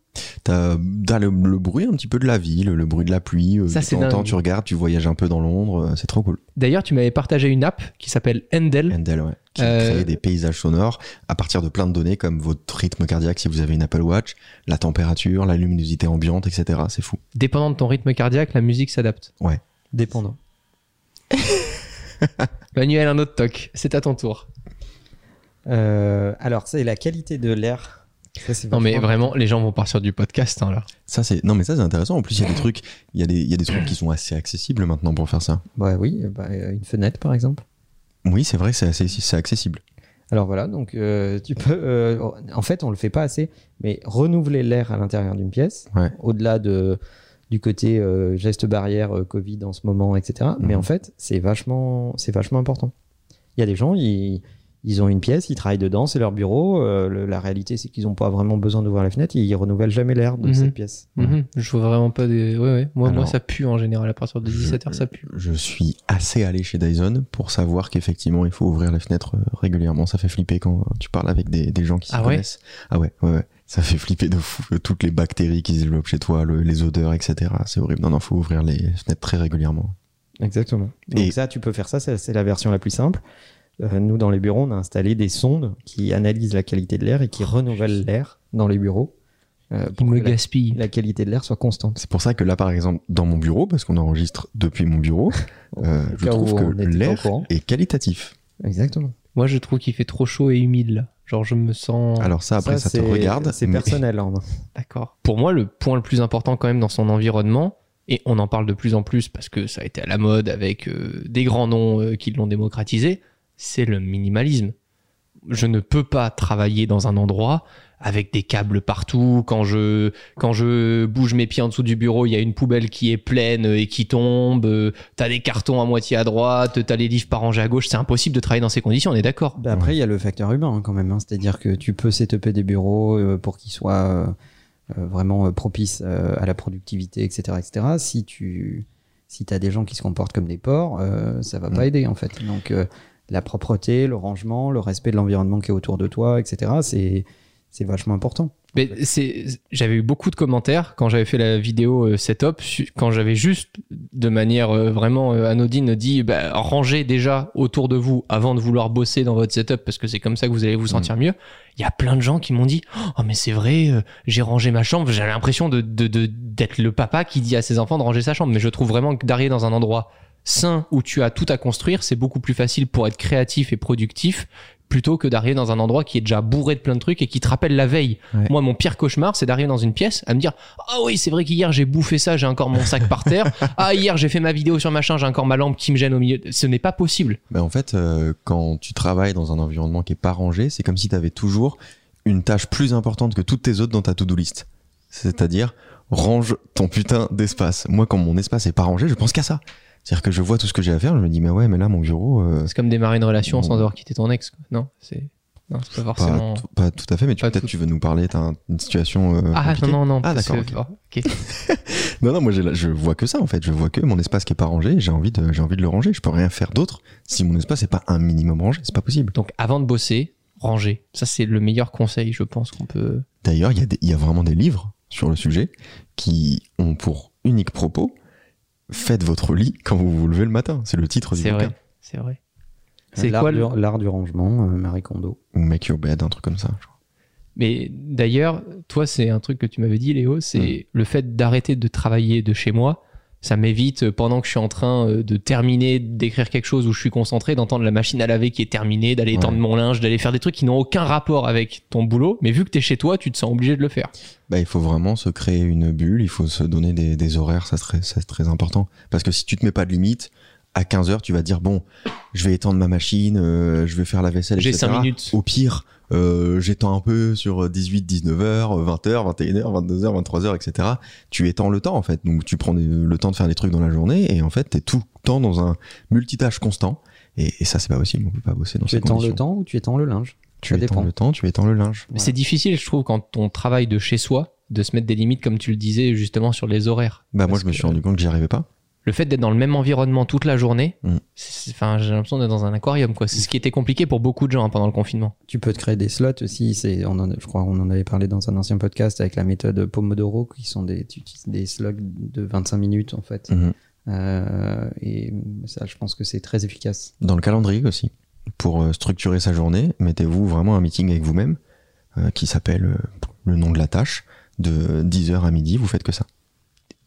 T'as le, le bruit un petit peu de la ville, le bruit de la pluie. euh, Ça, c'est temps tu regardes, tu voyages un peu dans Londres, euh, c'est trop cool. D'ailleurs, tu m'avais partagé une app qui s'appelle Endel. Endel, ouais. Qui Euh, crée des paysages sonores à partir de plein de données comme votre rythme cardiaque si vous avez une Apple Watch, la température, la luminosité ambiante, etc. C'est fou. Dépendant de ton rythme cardiaque, la musique s'adapte. Dépendant. Manuel, un autre toc. C'est à ton tour. Euh, alors, c'est la qualité de l'air. Ça, c'est Non, mais vraiment, les gens vont partir du podcast, hein, là. Ça c'est non mais ça c'est intéressant. En plus il y a des trucs, il y a des il y a des trucs qui sont assez accessibles maintenant pour faire ça. Ouais, oui, bah, euh, une fenêtre par exemple. Oui c'est vrai, c'est assez- c'est accessible. Alors voilà, donc euh, tu peux. euh, en fait, on le fait pas assez, mais renouveler l'air à l'intérieur d'une pièce, Ouais. au-delà de du côté euh, geste barrière, euh, Covid en ce moment, etc. Mais Mhm. en fait, c'est vachement, c'est vachement important. Il y a des gens, ils, ils ont une pièce, ils travaillent dedans, c'est leur bureau. euh, le- la réalité, c'est qu'ils n'ont pas vraiment besoin d'ouvrir la fenêtre, ils renouvellent jamais l'air de Mhm. cette pièce. Mhm. Je vois vraiment pas des. Ouais, ouais. Moi, ça pue en général. À partir de 17h, ça pue. Je suis assez allé chez Dyson pour savoir qu'effectivement il faut ouvrir les fenêtres euh, régulièrement. Ça fait flipper quand tu parles avec des, des gens qui s'y Ah ouais connaissent. Ah ouais, ouais, ouais. Ça fait flipper de fou. Toutes les bactéries qui se développent chez toi, le- les odeurs, etc. C'est horrible. Non, non, faut ouvrir les fenêtres très régulièrement. Exactement. Donc Et- ça, tu peux faire ça, c'est la version la plus simple. Euh, nous, dans les bureaux, on a installé des sondes qui analysent la qualité de l'air et qui renouvellent l'air dans les bureaux euh, pour me que la, gaspille. la qualité de l'air soit constante. C'est pour ça que là, par exemple, dans mon bureau, parce qu'on enregistre depuis mon bureau, euh, je trouve que l'air est qualitatif. Exactement. Moi, je trouve qu'il fait trop chaud et humide, là. Genre, je me sens. Alors ça, après, ça, te regarde. C'est mais- personnel. hein. D'accord. Pour moi, le point le plus important quand même dans son environnement, et on en parle de plus en plus parce que ça a été à la mode avec euh, des grands noms euh, qui l'ont démocratisé, c'est le minimalisme. Je ne peux pas travailler dans un endroit avec des câbles partout. Quand je, quand je bouge mes pieds en dessous du bureau, il y a une poubelle qui est pleine et qui tombe. T'as des cartons à moitié à droite, t'as les livres pas rangés à gauche. C'est impossible de travailler dans ces conditions, on est d'accord. Bah, après, il y a le facteur humain hein, quand même. hein. C'est-à-dire que tu peux setuper des bureaux euh, pour qu'ils soient euh, euh, vraiment propices à la productivité, etc. etc. Si tu si as des gens qui se comportent comme des porcs, euh, ça va Mm. pas aider en fait. Donc euh, la propreté, le rangement, le respect de l'environnement qui est autour de toi, etc. C'est c'est vachement important. Mais c'est, j'avais eu beaucoup de commentaires quand j'avais fait la vidéo euh, setup, quand j'avais juste de manière euh, vraiment euh, anodine dit bah, rangez déjà autour de vous avant de vouloir bosser dans votre setup parce que c'est comme ça que vous allez vous sentir mieux. Il y a plein de gens qui m'ont dit oh mais c'est vrai, j'ai rangé ma chambre, j'ai l'impression de, de, de- d'être le papa qui dit à ses enfants de ranger sa chambre. Mais je trouve vraiment que d'arriver dans un endroit sain où tu as tout à construire, c'est beaucoup plus facile pour être créatif et productif plutôt que d'arriver dans un endroit qui est déjà bourré de plein de trucs et qui te rappelle la veille. Ouais. Moi, mon pire cauchemar, c'est d'arriver dans une pièce à me dire Ah oui, c'est vrai qu'hier j'ai bouffé ça, j'ai encore mon sac par terre. Ah, hier j'ai fait ma vidéo sur machin, j'ai encore ma lampe qui me gêne au milieu. Ce n'est pas possible. Mais en fait, euh, quand tu travailles dans un environnement qui est pas rangé, c'est comme si tu avais toujours une tâche plus importante que toutes tes autres dans ta to-do list. C'est-à-dire, range ton putain d'espace. Moi, quand mon espace est pas rangé, je pense qu'à ça. C'est-à-dire que je vois tout ce que j'ai à faire, je me dis, mais ouais, mais là, mon bureau, euh, C'est comme démarrer une relation sans avoir quitté ton ex. quoi. Non, c'est non, c'est pas forcément. pas tout à fait, mais peut-être tout. tu veux nous parler, t'as un- une situation. euh, Ah compliquée non non non. Ah d'accord. que- oh. Non, non, moi je vois que ça en fait. Je vois que mon espace qui est pas rangé. J'ai envie de, j'ai envie de le ranger. Je peux rien faire d'autre si mon espace est pas un minimum rangé. C'est pas possible. Donc avant de bosser, ranger. Ça c'est le meilleur conseil, je pense qu'on peut. D'ailleurs, il y, y a vraiment des livres sur le sujet qui ont pour unique propos faites votre lit quand vous vous levez le matin. C'est le titre du C'est bouquin. C'est vrai. C'est L'art quoi l'art du rangement, euh, Marie Kondo. Ou Make Your Bed, un truc comme ça. je crois. Mais d'ailleurs, toi, c'est un truc que tu m'avais dit, Léo, c'est le fait d'arrêter de travailler de chez moi. Ça m'évite, euh, pendant que je suis en train euh, de terminer d'écrire quelque chose où je suis concentré, d'entendre la machine à laver qui est terminée, d'aller Ouais. étendre mon linge, d'aller faire des trucs qui n'ont aucun rapport avec ton boulot. Mais vu que t'es chez toi, tu te sens obligé de le faire. Bah, il faut vraiment se créer une bulle. Il faut se donner des, des horaires. Ça c'est très important. Parce que si tu te mets pas de limite, à 15 heures, tu vas dire bon, je vais étendre ma machine, euh, je vais faire la vaisselle, J'ai etc. 5 minutes. Au pire, euh, j'étends un peu sur 18, 19 heures, 20 heures, 21 heures, 22 heures, 23 heures, etc. Tu étends le temps en fait. Donc tu prends le temps de faire des trucs dans la journée et en fait t'es tout le temps dans un multitâche constant. Et, et ça c'est pas possible. On peut pas bosser dans Tu ces étends conditions. le temps ou tu étends le linge? Tu Ça étends dépend. le temps, tu étends le linge. Mais c'est difficile, je trouve, quand on travaille de chez soi, de se mettre des limites, comme tu le disais, justement, sur les horaires. Bah moi je me suis rendu compte que j'y arrivais pas. Le fait d'être dans le même environnement toute la journée, Mm. enfin, j'ai l'impression d'être dans un aquarium, quoi. C'est ce qui était compliqué pour beaucoup de gens hein, pendant le confinement. Tu peux te créer des slots aussi. C'est, on en, je crois qu'on en avait parlé dans un ancien podcast avec la méthode Pomodoro, qui sont des, tu utilises des slots de 25 minutes en fait. Mhm. Euh, et ça, je pense que c'est très efficace. Dans le calendrier aussi. Pour euh, structurer sa journée, mettez-vous vraiment un meeting avec vous-même euh, qui s'appelle euh, le nom de la tâche. De 10h à midi, vous faites que ça.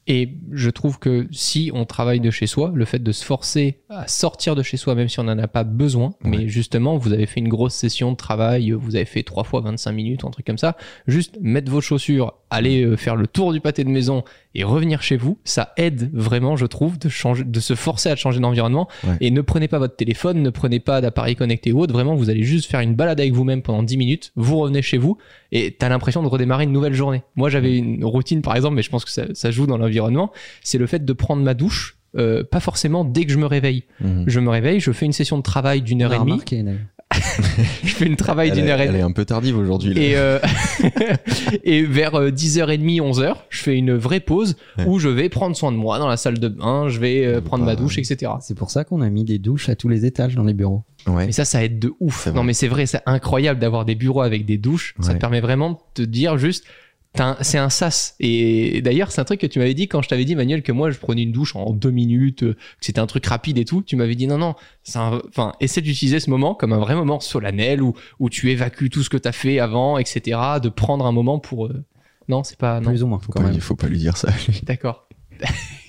Et je trouve que si on travaille de chez soi, le fait de se forcer à sortir de chez soi, même si on n'en a pas besoin, Ouais. mais justement, vous avez fait une grosse session de travail, vous avez fait 3 fois 25 minutes, un truc comme ça, juste mettre vos chaussures, aller euh, faire le tour du pâté de maison et revenir chez vous, ça aide vraiment, je trouve, de, changer, de se forcer à changer d'environnement. Ouais. Et ne prenez pas votre téléphone, ne prenez pas d'appareil connecté ou autre, vraiment, vous allez juste faire une balade avec vous-même pendant 10 minutes, vous revenez chez vous et t'as l'impression de redémarrer une nouvelle journée. Moi, j'avais une routine, par exemple, mais je pense que ça, ça joue dans l'environnement, c'est le fait de prendre ma douche, euh, pas forcément dès que je me réveille. Mhm. Je me réveille, je fais une session de travail d'une heure et demie. je fais une travail Elle, d'une est- heure et elle est demie. un peu tardive aujourd'hui. Et, euh, et vers euh, 10h30, 11h, je fais une vraie pause Ouais. où je vais prendre soin de moi dans la salle de bain, je vais euh, prendre ma Bah, douche, etc. C'est pour ça qu'on a mis des douches à tous les étages dans les bureaux. Ouais. Mais ça, ça aide de ouf. Non, mais c'est vrai, c'est incroyable d'avoir des bureaux avec des douches. Ça te permet vraiment de te dire juste, c'est un sas. Et d'ailleurs, c'est un truc que tu m'avais dit quand je t'avais dit, Manuel, que moi, je prenais une douche en deux minutes, euh, que c'était un truc rapide et tout. Tu m'avais dit, non, non, c'est un- enfin, essaie d'utiliser ce moment comme un vrai moment solennel où, où tu évacues tout ce que t'as fait avant, etc. De prendre un moment pour. euh, Non, c'est pas. Non, Plus ou moins, Faut quand pas, même. il faut pas lui dire ça. lui. d'accord.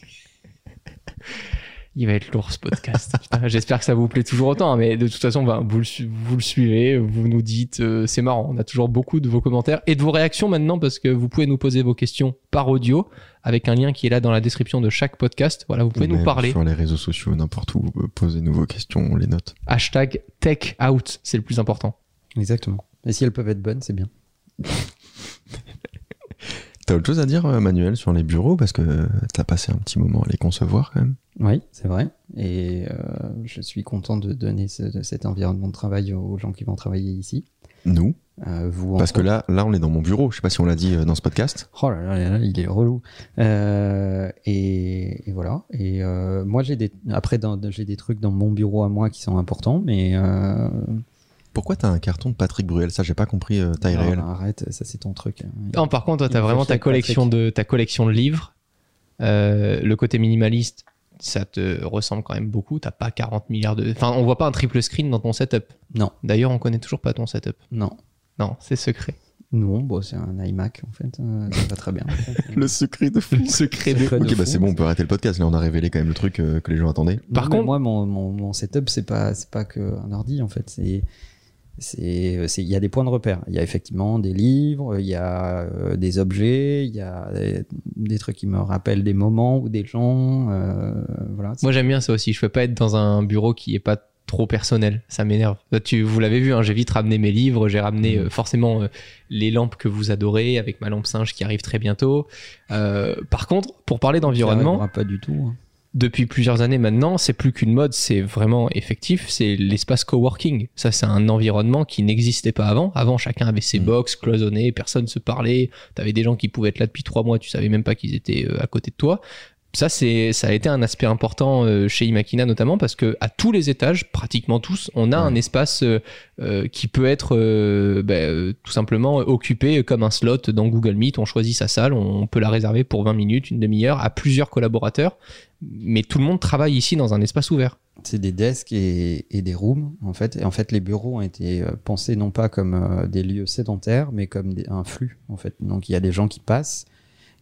Il va être lourd ce podcast. J'espère que ça vous plaît toujours autant, hein, mais de toute façon, bah, vous, le, su- vous le suivez, vous nous dites, euh, c'est marrant. On a toujours beaucoup de vos commentaires et de vos réactions maintenant parce que vous pouvez nous poser vos questions par audio avec un lien qui est là dans la description de chaque podcast. Voilà, vous pouvez Ou nous parler. Sur les réseaux sociaux, n'importe où, euh, posez-nous vos questions, on les note. Hashtag tech out, c'est le plus important. Exactement. Et si elles peuvent être bonnes, c'est bien. T'as autre chose à dire, euh, Manuel, sur les bureaux? Parce que euh, t'as passé un petit moment à les concevoir quand même. Oui, c'est vrai. Et euh, je suis content de donner ce- cet environnement de travail aux gens qui vont travailler ici. Nous? Euh, vous, Parce que là, là, on est dans mon bureau. Je sais pas si on l'a dit dans ce podcast. Oh là là, là là, il est relou. Euh, et, et voilà. Et moi, j'ai des après j'ai des trucs dans mon bureau à moi qui sont importants, mais Pourquoi t'as un carton de Patrick Bruel? Ça, j'ai pas compris euh, taille non, réelle. arrête, ça c'est ton truc. hein. Non, par contre, toi, t'as me vraiment ta collection, de, ta collection de livres. Euh, le côté minimaliste, ça te ressemble quand même beaucoup. T'as pas 40 milliards de. Enfin, on voit pas un triple screen dans ton setup. Non, D'ailleurs, on connaît toujours pas ton setup. non, Non, c'est secret. non. Bon, c'est un iMac en fait. euh, ça va très bien. en fait. Le secret de fou. Le secret de. Ok, bah c'est bon, on peut arrêter le podcast. Là, on a révélé quand même le truc euh, que les gens attendaient. Par Non, contre- moi, mon, mon, mon setup, c'est pas c'est pas que un ordi en fait. C'est- il y a des points de repère. Il y a effectivement des livres, il y a euh, des objets, il y a des, des trucs qui me rappellent des moments ou des gens. euh, voilà. Moi j'aime bien ça aussi. Je peux pas être dans un bureau qui est pas trop personnel. Ça m'énerve. Tu, vous l'avez vu, hein, j'ai vite ramené mes livres. J'ai ramené euh, forcément euh, les lampes que vous adorez avec ma lampe singe qui arrive très bientôt. Euh, par contre, pour parler d'environnement, pas du tout. hein. Depuis plusieurs années maintenant, c'est plus qu'une mode, c'est vraiment effectif, c'est l'espace coworking. Ça, c'est un environnement qui n'existait pas avant. Avant, chacun avait ses Mm. box cloisonnés, personne se parlait. T'avais des gens qui pouvaient être là depuis trois mois, tu savais même pas qu'ils étaient euh, à côté de toi. Ça, c'est, ça a été un aspect important euh, chez Imakina notamment parce que à tous les étages, pratiquement tous, on a Ouais. un espace euh, euh, qui peut être euh, ben, tout simplement occupé comme un slot dans Google Meet. On choisit sa salle, on peut la réserver pour 20 minutes, une demi-heure à plusieurs collaborateurs mais tout le monde travaille ici dans un espace ouvert. C'est des desks et, et des rooms en fait. Et en fait, les bureaux ont été pensés non pas comme des lieux sédentaires, mais comme des- un flux en fait. Donc il y a des gens qui passent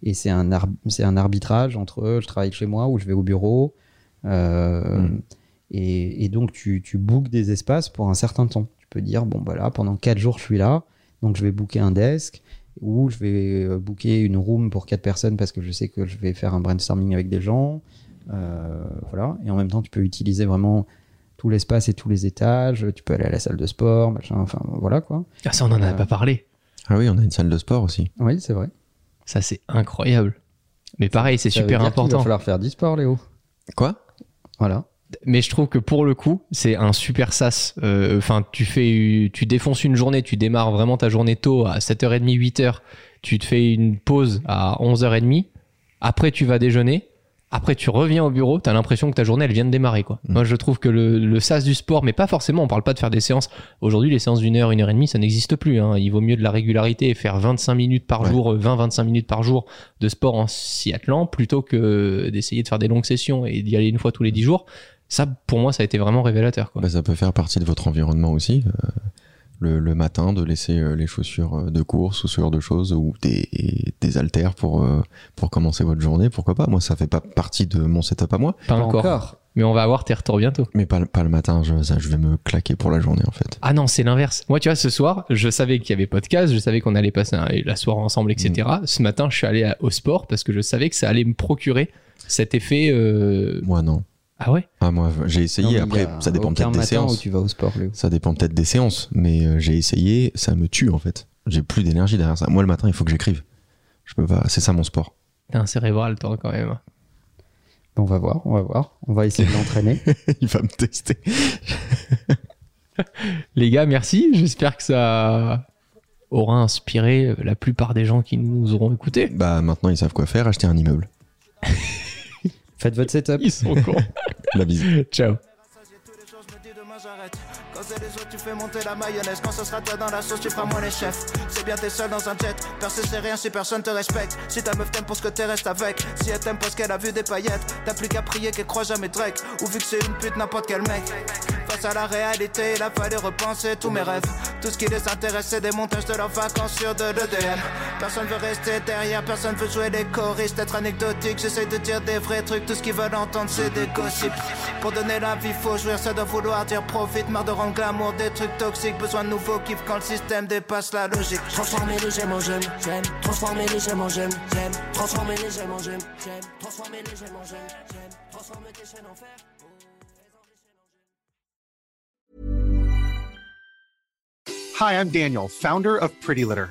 et c'est un ar- c'est un arbitrage entre euh, je travaille chez moi ou je vais au bureau. Euh, Mm. et, et donc tu, tu bookes des espaces pour un certain temps. Tu peux dire bon bah là pendant quatre jours je suis là, donc je vais booker un desk ou je vais euh, booker une room pour quatre personnes parce que je sais que je vais faire un brainstorming avec des gens. Euh, voilà. Et en même temps, tu peux utiliser vraiment tout l'espace et tous les étages. Tu peux aller à la salle de sport, machin. Enfin, voilà quoi. Ah, ça, on n'en a Euh. pas parlé. Ah oui, on a une salle de sport aussi. Oui, c'est vrai. Ça, c'est incroyable. Mais pareil, c'est veut super dire important. va falloir faire du sport, Léo. Quoi? Voilà. Mais je trouve que pour le coup, c'est un super sas. Euh, Enfin, tu fais, tu défonces une journée, tu démarres vraiment ta journée tôt à 7h30, 8h. Tu te fais une pause à 11h30. Après, tu vas déjeuner. Après, tu reviens au bureau, t'as l'impression que ta journée, elle vient de démarrer, quoi. Mm. Moi, je trouve que le, le sas du sport, mais pas forcément, on parle pas de faire des séances. Aujourd'hui, les séances d'une heure, une heure et demie, ça n'existe plus, hein. Il vaut mieux de la régularité et faire 25 minutes par Ouais. jour, 20-25 minutes par jour de sport en s'y attelant, plutôt que d'essayer de faire des longues sessions et d'y aller une fois tous les 10 jours. Ça, pour moi, ça a été vraiment révélateur, quoi. Bah, Ça peut faire partie de votre environnement aussi. euh, le, le matin, de laisser euh, les chaussures euh, de course ou ce genre de choses ou des, des haltères pour, euh, pour commencer votre journée. Pourquoi pas? Moi, ça fait pas partie de mon setup à moi. Pas, encore. Mais on va avoir tes retours bientôt. Mais pas, le- pas le matin, je, ça, je vais me claquer pour la journée en fait. Ah non, c'est l'inverse. Moi, tu vois, ce soir, je savais qu'il y avait podcast, je savais qu'on allait passer un- la soirée ensemble, etc. Ce matin, je suis allé à- au sport parce que je savais que ça allait me procurer cet effet. euh, Moi, non. Ah ouais? Ah, moi, j'ai essayé. Après, ça dépend peut-être des séances. où tu vas au sport, Léo. Ça dépend peut-être des séances, mais euh, j'ai essayé, ça me tue en fait. J'ai plus d'énergie derrière ça. Moi, le matin, il faut que j'écrive. Je peux pas. C'est ça mon sport. T'es un cérébral, toi, quand même. On va voir, on va voir. On va essayer de l'entraîner. il va me tester. Les gars, merci. J'espère que ça aura inspiré la plupart des gens qui nous auront écoutés. Bah, maintenant, ils savent quoi faire. Acheter un immeuble. Faites votre setup. Ils sont cons. La bise. Ciao. Fais monter la mayonnaise. Quand ce sera toi dans la sauce, tu feras moins les chefs. C'est bien, t'es seul dans un jet. Percer, c'est rien si personne te respecte. Si ta meuf t'aime pour ce que t'es, reste avec. Si elle t'aime parce qu'elle a vu des paillettes, t'as plus qu'à prier qu'elle croit jamais Drake. Ou vu que c'est une pute, n'importe quel mec. Face à la réalité, il a fallu repenser tous mes rêves. Tout ce qui les intéresse, c'est des montages de leurs vacances sur de l'EDM. Personne veut rester derrière, personne veut jouer les choristes, être anecdotique. J'essaie de dire des vrais trucs, tout ce qu'ils veulent entendre, c'est des gossips. Pour donner la vie, faut jouir, ça doit vouloir dire profite. Marre de rendre glamour des trucs toxiques, besoin de nouveaux kiffs quand le système dépasse la logique. Transformer les gemmes en gemmes, j'aime. Transformer les gemmes en gemmes, j'aime. Transformer les gemmes en gemmes, j'aime. Transformer les gemmes en gemmes, j'aime. Transformer tes chaînes en fer. Hi, I'm Daniel, founder of Pretty Litter.